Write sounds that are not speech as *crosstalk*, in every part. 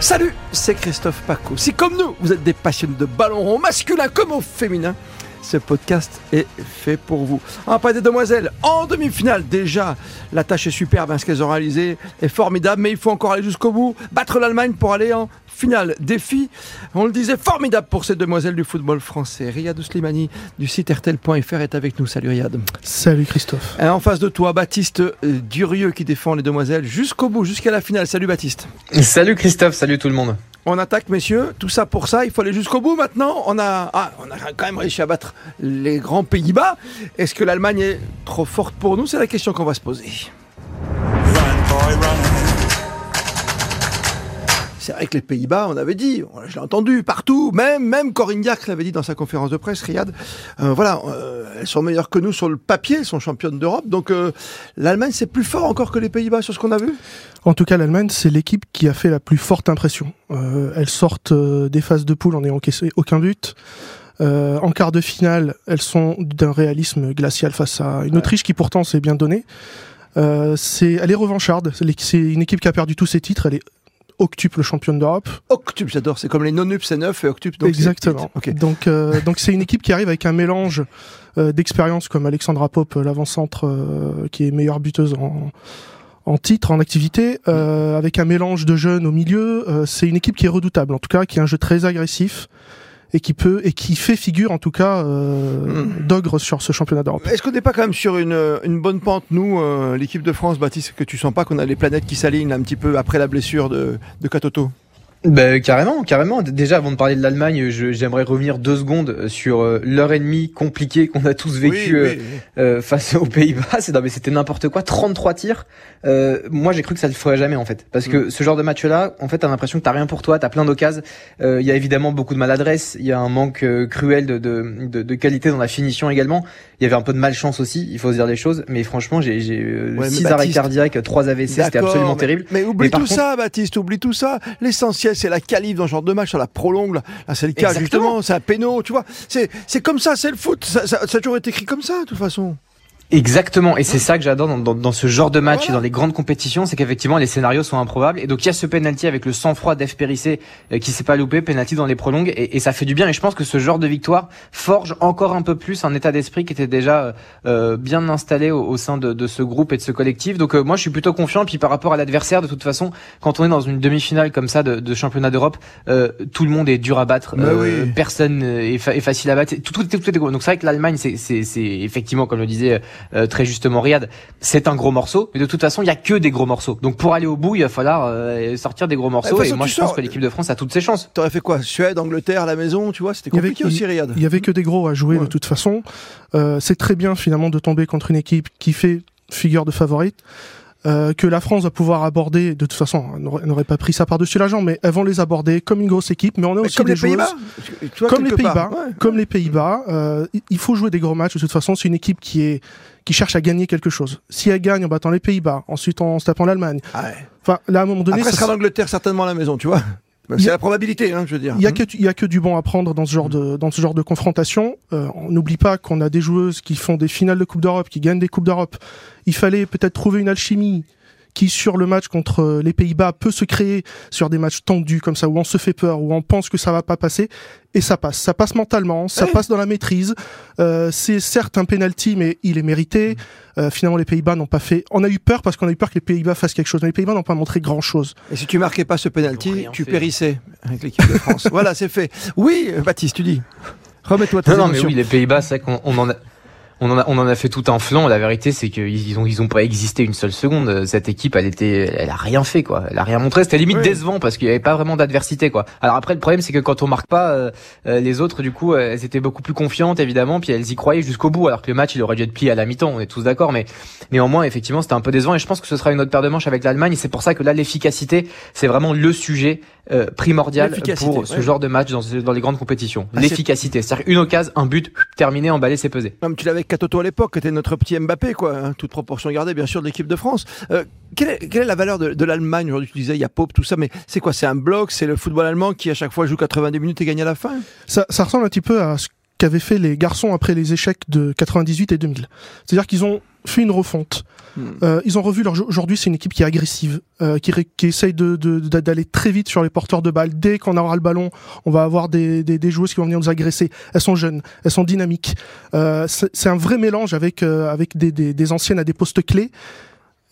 Salut, c'est Christophe Paco. Si comme nous, vous êtes des passionnés de ballon rond masculin comme au féminin, ce podcast est fait pour vous. Un pas des demoiselles en demi-finale déjà. La tâche est superbe, hein, ce qu'elles ont réalisé est formidable, mais il faut encore aller jusqu'au bout, battre l'Allemagne pour aller en finale. Défi, on le disait, formidable pour ces demoiselles du football français. Riyad Slimani du site RTL.fr est avec nous. Salut Riyad. Salut Christophe. Et en face de toi, Baptiste euh, Durieux qui défend les demoiselles jusqu'au bout, jusqu'à la finale. Salut Baptiste. Salut Christophe, salut tout le monde. On attaque, messieurs. Tout ça pour ça, il faut aller jusqu'au bout maintenant. On a, ah, on a quand même réussi à battre les grands Pays-Bas. Est-ce que l'Allemagne est trop forte pour nous? C'est la question qu'on va se poser. C'est vrai que les Pays-Bas, on avait dit, je l'ai entendu partout, même même Corinne Diacre l'avait dit dans sa conférence de presse, Riyad. Euh, voilà, euh, elles sont meilleures que nous sur le papier, elles sont championnes d'Europe. Donc euh, l'Allemagne, c'est plus fort encore que les Pays-Bas sur ce qu'on a vu? En tout cas, l'Allemagne, c'est l'équipe qui a fait la plus forte impression. elles sortent des phases de poule en n'ayant encaissé aucun but. en quart de finale, elles sont d'un réalisme glacial face à une Autriche qui pourtant s'est bien donnée. c'est, elle est revancharde. C'est une équipe qui a perdu tous ses titres. Elle est octuple championne d'Europe. Octuple, j'adore. C'est comme les non-up, c'est neuf et octuple. Donc Exactement. Donc, euh, donc c'est une équipe qui arrive avec un mélange euh, d'expérience comme Alexandra Pope, l'avant-centre euh, qui est meilleure buteuse en en titre, en activité, avec un mélange de jeunes au milieu. c'est une équipe qui est redoutable, en tout cas, qui a un jeu très agressif et qui peut et qui fait figure en tout cas euh, hmm. d'ogre sur ce championnat d'Europe. Est-ce qu'on n'est pas quand même sur une, une bonne pente nous euh, l'équipe de France Baptiste que tu sens pas qu'on a les planètes qui s'alignent un petit peu après la blessure de, de Katoto? Ben, carrément, carrément. Déjà, avant de parler de l'Allemagne, j'aimerais revenir deux secondes sur euh, l'heure et demie compliquée qu'on a tous vécu euh, euh, face aux Pays-Bas. Non, mais c'était n'importe quoi. 33 tirs. moi, j'ai cru que ça ne le ferait jamais en fait, parce que mm. ce genre de match-là, en fait, t'as l'impression que t'as rien pour toi, t'as plein d'occasions. Il y a évidemment beaucoup de maladresse. Il y a un manque cruel de, de, de, de, qualité dans la finition également. Il y avait un peu de malchance aussi. Il faut se dire les choses. Mais franchement, j'ai 6 arrêts cardiaques, 3 AVC. C'était absolument terrible. Mais oublie tout ça, Baptiste. Oublie tout ça. L'essentiel c'est la qualif dans ce genre de match, sur la prolongue. Là, c'est le cas, justement, c'est un péno, tu vois. C'est comme ça, c'est le foot. Ça, ça, ça a toujours été écrit comme ça, de toute façon. Exactement, et c'est ça que j'adore dans, dans, dans, ce genre de match et dans les grandes compétitions, c'est qu'effectivement les scénarios sont improbables. Et donc il y a ce penalty avec le sang-froid d'Ef Périssé euh, qui s'est pas loupé, penalty dans les prolongues, et, et, ça fait du bien. Et je pense que ce genre de victoire forge encore un peu plus un état d'esprit qui était déjà euh, euh bien installé au, au sein de, de, ce groupe et de ce collectif. Donc euh, moi je suis plutôt confiant. Puis par rapport à l'adversaire, de toute façon, quand on est dans une demi-finale comme ça de, de championnat d'Europe, tout le monde est dur à battre. Bah oui. Personne est, est, facile à battre. Tout, tout, tout, tout est Donc c'est vrai que l'Allemagne, c'est effectivement, comme le disait très justement Riyad, c'est un gros morceau, mais de toute façon, il y a que des gros morceaux. Donc pour aller au bout, il va falloir euh, sortir des gros morceaux. et moi, je pense que l'équipe de France a toutes ses chances. T'aurais fait quoi? Suède, Angleterre, à la maison, tu vois C'était compliqué aussi, Riyad. Il y avait que des gros à jouer de toute façon. Euh, c'est très bien finalement de tomber contre une équipe qui fait figure de favorite. Euh, que la France va pouvoir aborder. De toute façon, elle n'aurait pas pris ça par-dessus la jambe, mais elles vont les aborder comme une grosse équipe. Mais on a aussi comme des les Pays-Bas, comme les Pays-Bas, comme les Pays-Bas. Euh, il faut jouer des gros matchs. De toute façon, c'est une équipe qui est qui cherche à gagner quelque chose. Si elle gagne en battant les Pays-Bas, ensuite en se tapant l'Allemagne. Enfin, là, à un moment donné, Après, ça sera l'Angleterre certainement à la maison, tu vois. C'est la probabilité, hein, je veux dire. Il y a y a que du bon à prendre dans ce genre de dans ce genre de confrontation. Euh, on n'oublie pas qu'on a des joueuses qui font des finales de Coupe d'Europe, qui gagnent des coupes d'Europe. Il fallait peut-être trouver une alchimie qui sur le match contre les Pays-Bas peut se créer sur des matchs tendus comme ça où on se fait peur où on pense que ça va pas passer. Et ça passe. Ça passe mentalement ça passe dans la maîtrise. Euh, c'est certes un penalty mais il est mérité. Euh, finalement les Pays-Bas n'ont pas fait on a eu peur parce qu'on a eu peur que les Pays-Bas fassent quelque chose mais les Pays-Bas n'ont pas montré grand chose et si tu marquais pas ce penalty tu périssais avec l'équipe de France. *laughs* Voilà c'est fait. Oui Baptiste tu dis. Remets-toi non, non mais oui les Pays-Bas c'est qu'on en a on en, a, on en a fait tout un flanc. La vérité, c'est qu'ils ont, ils ont pas existé une seule seconde. Cette équipe, elle était, elle a rien fait, quoi. Elle a rien montré. C'était limite décevant parce qu'il y avait pas vraiment d'adversité, quoi. Alors après, le problème, c'est que quand on marque pas, euh, euh, les autres, du coup, elles étaient beaucoup plus confiantes, évidemment, puis elles y croyaient jusqu'au bout. Alors que le match, il aurait dû être plié à la mi-temps. On est tous d'accord, mais néanmoins, effectivement, c'était un peu décevant. Et je pense que ce sera une autre paire de manches avec l'Allemagne. Et c'est pour ça que là, l'efficacité, c'est vraiment le sujet euh, primordial pour ce genre de match dans, dans les grandes compétitions. Ah, l'efficacité, c'est-à-dire une occasion, un but, terminé, emballé, c'est pesé. Comme tu l'avais avec Katoto à l'époque, était notre petit Mbappé, quoi, hein, toute proportion gardée, bien sûr, de l'équipe de France. Euh, quelle, est, la valeur de, de l'Allemagne aujourd'hui Tu disais, il y a Pope, tout ça, mais c'est quoi? C'est un bloc? C'est le football allemand qui à chaque fois joue 90 minutes et gagne à la fin? Ça, ça ressemble un petit peu à ce qu'avaient fait les garçons après les échecs de 98 et 2000. C'est-à-dire qu'ils ont fait une refonte. Hmm. Euh, ils ont revu leur. Aujourd'hui, c'est une équipe qui est agressive, euh, qui, ré- qui essaye de, de- de- d'aller très vite sur les porteurs de balles. Dès qu'on aura le ballon, on va avoir des, des, des joueuses qui vont venir nous agresser. Elles sont jeunes, elles sont dynamiques. Euh, c'est, un vrai mélange avec euh, avec des, des, des anciennes à des postes clés.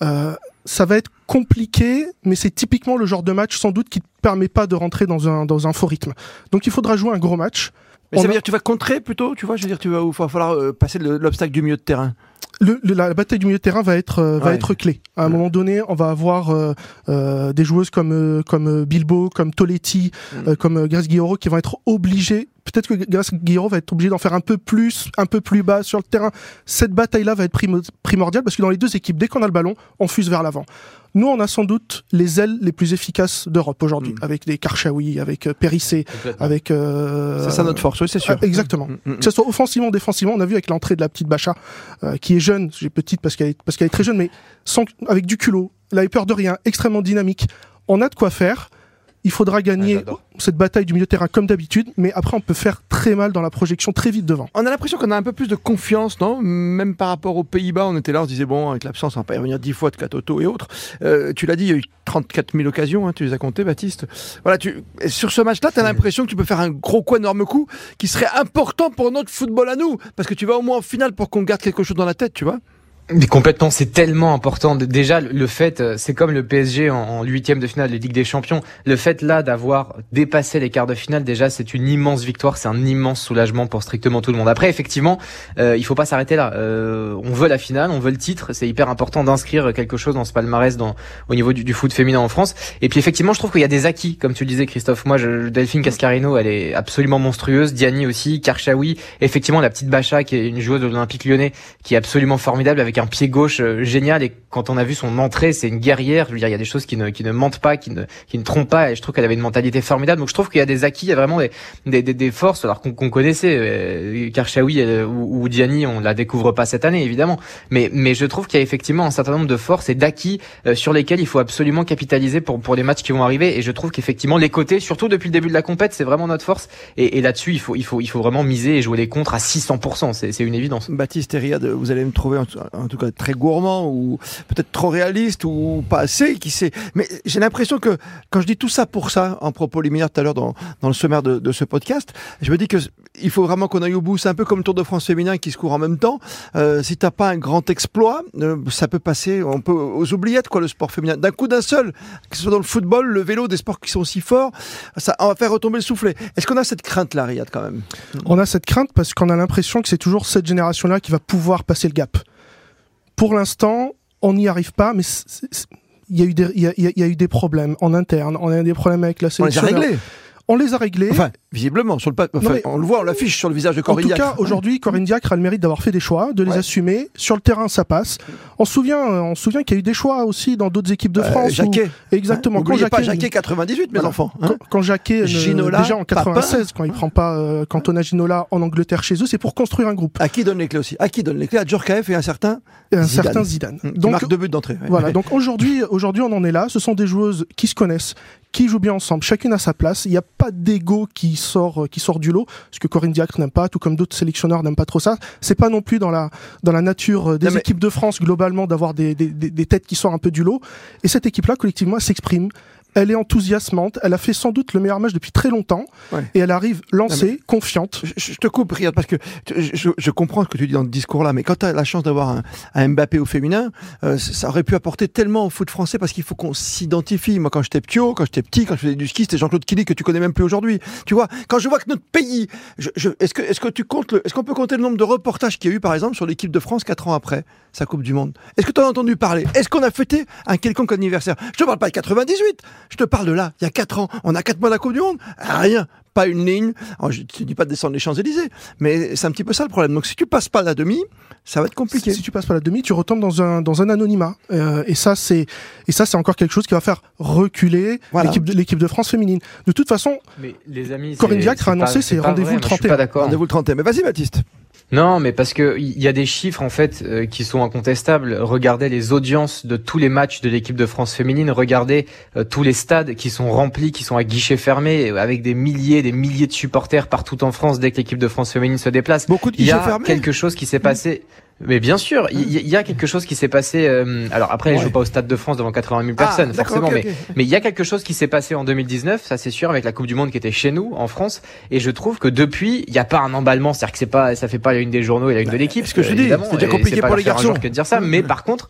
Euh, ça va être compliqué, mais c'est typiquement le genre de match sans doute qui ne permet pas de rentrer dans un dans un faux rythme. Donc il faudra jouer un gros match. Mais ça veut a- dire que tu vas contrer plutôt, tu vois, je veux dire, tu vas, il va falloir euh, passer le- l'obstacle du milieu de terrain. le, le- la bataille du milieu de terrain va être euh, va être clé. À un Ouais. moment donné, on va avoir euh, euh, des joueuses comme euh, comme Bilbo, comme Toletti, Mm. euh, comme Grace Guilloro qui vont être obligés. Peut-être que Grace Guilloro va être obligé d'en faire un peu plus, un peu plus bas sur le terrain. Cette bataille-là va être primo- primordiale parce que dans les deux équipes, dès qu'on a le ballon, on fuse vers l'avant. Nous, on a sans doute les ailes les plus efficaces d'Europe aujourd'hui, Mm. avec des Karchaoui, avec euh, Périssé, avec. euh, C'est ça notre force, oui, c'est sûr. euh, exactement. Mm, mm, Que ce soit offensivement, défensivement, on a vu avec l'entrée de la petite Bacha, euh, qui est jeune, j'ai petite parce qu'elle est, parce qu'elle est très jeune, mais sans, avec du culot, elle avait peur de rien, extrêmement dynamique. On a de quoi faire. Il faudra gagner j'adore. cette bataille du milieu de terrain comme d'habitude, mais après on peut faire très mal dans la projection très vite devant. On a l'impression qu'on a un peu plus de confiance, non? Même par rapport aux Pays-Bas, on était là, on se disait, bon, avec l'absence, on va pas y revenir dix fois de Katoto et autres. Euh, tu l'as dit, il y a eu 34 000 occasions, hein, tu les as comptées, Baptiste. Voilà, tu... sur ce match-là, tu as l'impression que tu peux faire un gros coup, énorme coup, qui serait important pour notre football à nous, parce que tu vas au moins en finale pour qu'on garde quelque chose dans la tête, tu vois? Mais complètement, c'est tellement important. Déjà, le- fait, euh, c'est comme le PSG en huitième de finale de Ligue des Champions. Le fait là d'avoir dépassé les quarts de finale, déjà, c'est une immense victoire, c'est un immense soulagement pour strictement tout le monde. Après, effectivement, euh, il faut pas s'arrêter là. Euh, on veut la finale, on veut le titre. C'est hyper important d'inscrire quelque chose dans ce palmarès dans, au niveau du, du foot féminin en France. Et puis effectivement, je trouve qu'il y a des acquis, comme tu le disais, Christophe. Moi, je, Delphine Cascarino, elle est absolument monstrueuse. Diani aussi, Karchaoui. Effectivement, la petite Bacha, qui est une joueuse de l'Olympique Lyonnais, qui est absolument formidable avec un pied gauche euh, génial. Et quand on a vu son entrée c'est une guerrière. Je veux dire il y a des choses qui ne qui ne mentent pas qui ne qui ne trompent pas. Et je trouve qu'elle avait une mentalité formidable. Donc je trouve qu'il y a des acquis il y a vraiment des des, des, des forces alors qu'on qu'on connaissait euh, Karchaoui euh, ou, ou Diani on la découvre pas cette année évidemment. Mais mais je trouve qu'il y a effectivement un certain nombre de forces et d'acquis euh, sur lesquels il faut absolument capitaliser pour pour les matchs qui vont arriver. Et je trouve qu'effectivement les côtés surtout depuis le début de la compète c'est vraiment notre force. Et, et là-dessus il faut il faut il faut vraiment miser et jouer les contres à 600% c'est une évidence. Baptiste et Riyad, vous allez me trouver en, en tout cas très gourmand ou peut-être trop réaliste ou pas assez, qui sait. Mais j'ai l'impression que quand je dis tout ça pour ça, en propos liminaire tout à l'heure dans, dans le sommaire de, ce podcast, je me dis que il faut vraiment qu'on aille au bout. C'est un peu comme le Tour de France féminin qui se court en même temps. Euh, si t'as pas un grand exploit, euh, ça peut passer, on peut aux oubliettes quoi, le sport féminin. D'un coup d'un seul, que ce soit dans le football, le vélo, des sports qui sont si forts, ça on va faire retomber le soufflet. Est-ce qu'on a cette crainte là, Riyad, quand même? On a cette crainte parce qu'on a l'impression que c'est toujours cette génération-là qui va pouvoir passer le gap. Pour l'instant, on n'y arrive pas, mais il y, a eu des, il y a- il y a- il y a eu des problèmes en interne, on a eu des problèmes avec la On les a sélection. réglés. On les a réglés. Enfin, visiblement, sur le pa- enfin, Non, mais- on le voit, on l'affiche sur le visage de En tout Corinne cas, aujourd'hui, Corinne Diacre a le mérite d'avoir fait des choix, de les Ouais. assumer. Sur le terrain, ça passe. On se souvient, euh, on se souvient qu'il y a eu des choix aussi dans d'autres équipes de France. où- Jacquet. Exactement. Hein, Quand N'oubliez pas Jacquet- Jacquet 98, mes Voilà. enfants. hein. Quand, quand Jacquet, ne- Ginola, déjà en 96, quand il prend pas euh, Cantona Ginola en Angleterre chez eux, c'est pour construire un groupe. À qui donne les clés aussi? À qui donne les clés? À Djorkaeff et un certain Et un Zidane. certain Zidane. Qui Donc, marque deux buts d'entrée. ouais. Voilà, *laughs* donc aujourd'hui, aujourd'hui, on en est là. Ce sont des joueuses qui se connaissent, qui jouent bien ensemble, chacune à sa place. Il n'y a pas d'ego qui sort, euh, qui sort du lot, ce que Corinne Diacre n'aime pas, tout comme d'autres sélectionneurs n'aiment pas trop ça. C'est pas non plus dans la, dans la nature euh, des Non, mais- équipes de France globalement d'avoir des, des, des, des têtes qui sortent un peu du lot. Et cette équipe-là, collectivement, s'exprime. Elle est enthousiasmante. Elle a fait sans doute le meilleur match depuis très longtemps. Ouais. Et elle arrive lancée, confiante. Je, je te coupe, Riyad, parce que je, je comprends ce que tu dis dans le discours là, mais quand tu as la chance d'avoir un, un Mbappé au féminin, euh, ça aurait pu apporter tellement au foot français parce qu'il faut qu'on s'identifie. Moi, quand j'étais petit, quand j'étais petit, quand je faisais du ski, c'était Jean-Claude Killy que tu connais même plus aujourd'hui. Tu vois, quand je vois que notre pays, je, je- est-ce que, est-ce que tu comptes, le- est-ce qu'on peut compter le nombre de reportages qu'il y a eu, par exemple, sur l'équipe de France quatre ans après sa Coupe du Monde? Est-ce que tu en as entendu parler? Est-ce qu'on a fêté un quelconque anniversaire? Je te parle pas de 98, je te parle de là, il y a quatre ans. On a quatre mois de la Coupe du Monde Rien pas une ligne. Alors, je ne dis pas de descendre les Champs-Élysées, mais c'est un petit peu ça le problème. Donc si tu passes pas la demi, ça va être compliqué. Si tu passes pas la demi, tu retombes dans un dans un anonymat. Euh, et ça c'est et ça c'est encore quelque chose qui va faire reculer Voilà. l'équipe de l'équipe de France féminine. De toute façon, Mais les amis, Corinne Diacre a annoncé ses c'est rendez-vous le moi, je suis 31. pas d'accord. Rendez-vous le 31. Mais vas-y, Baptiste. Non, mais parce que il y a des chiffres en fait euh, qui sont incontestables. Regardez les audiences de tous les matchs de l'équipe de France féminine. Regardez euh, tous les stades qui sont remplis, qui sont à guichets fermés, avec des milliers, des milliers de supporters partout en France dès que l'équipe de France féminine se déplace. Beaucoup de Il y a fermés. quelque chose qui s'est passé. Mais bien sûr, il y, y a quelque chose qui s'est passé. euh, alors après, Ouais. je joue pas au Stade de France devant 80 000 Ah, personnes, forcément, mais il y a quelque chose qui s'est passé en 2019, ça c'est sûr, avec la Coupe du Monde qui était chez nous, en France. Et je trouve que depuis, il n'y a pas un emballement, c'est-à-dire que c'est pas, ça fait pas la une des journaux et la une de l'équipe. Bah, ce que je dis, c'est compliqué pour les garçons. que de dire ça. Mais par contre,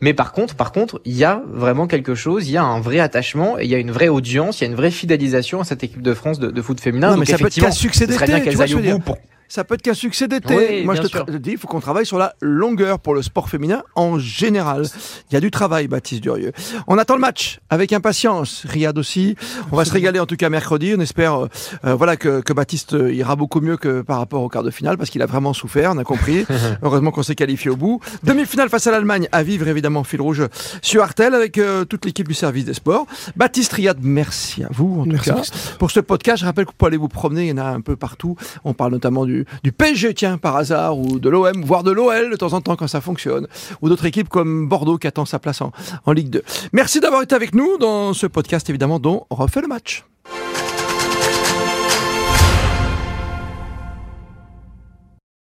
mais par contre, par contre, il y a vraiment quelque chose, il y a un vrai attachement, et il y a une vraie audience, il y a une vraie fidélisation à cette équipe de France de, de foot féminin. Non, mais Donc ça peut succès ce serait bien qu'elles aillent au bout pour Ça peut être qu'un succès d'été. Oui, Moi, je te dis, il faut qu'on travaille sur la longueur pour le sport féminin en général. Il y a du travail, Baptiste Durieux. On attend le match avec impatience. Riyad aussi. On va se régaler en tout cas mercredi. On espère, euh, euh, voilà, que, que Baptiste euh, ira beaucoup mieux que par rapport au quart de finale parce qu'il a vraiment souffert. On a compris. *laughs* Heureusement qu'on s'est qualifié au bout. Demi-finale face à l'Allemagne à vivre évidemment fil rouge sur Artel avec euh, toute l'équipe du service des sports. Baptiste Riyad, merci à vous en tout Merci, cas pour ce podcast. Je rappelle que vous pouvez aller vous promener, il y en a un peu partout. On parle notamment du, PSG, tiens, par hasard, ou de l'OM, voire de l'OL de temps en temps quand ça fonctionne, ou d'autres équipes comme Bordeaux qui attend sa place en, en Ligue 2. Merci d'avoir été avec nous dans ce podcast, évidemment, dont on refait le match.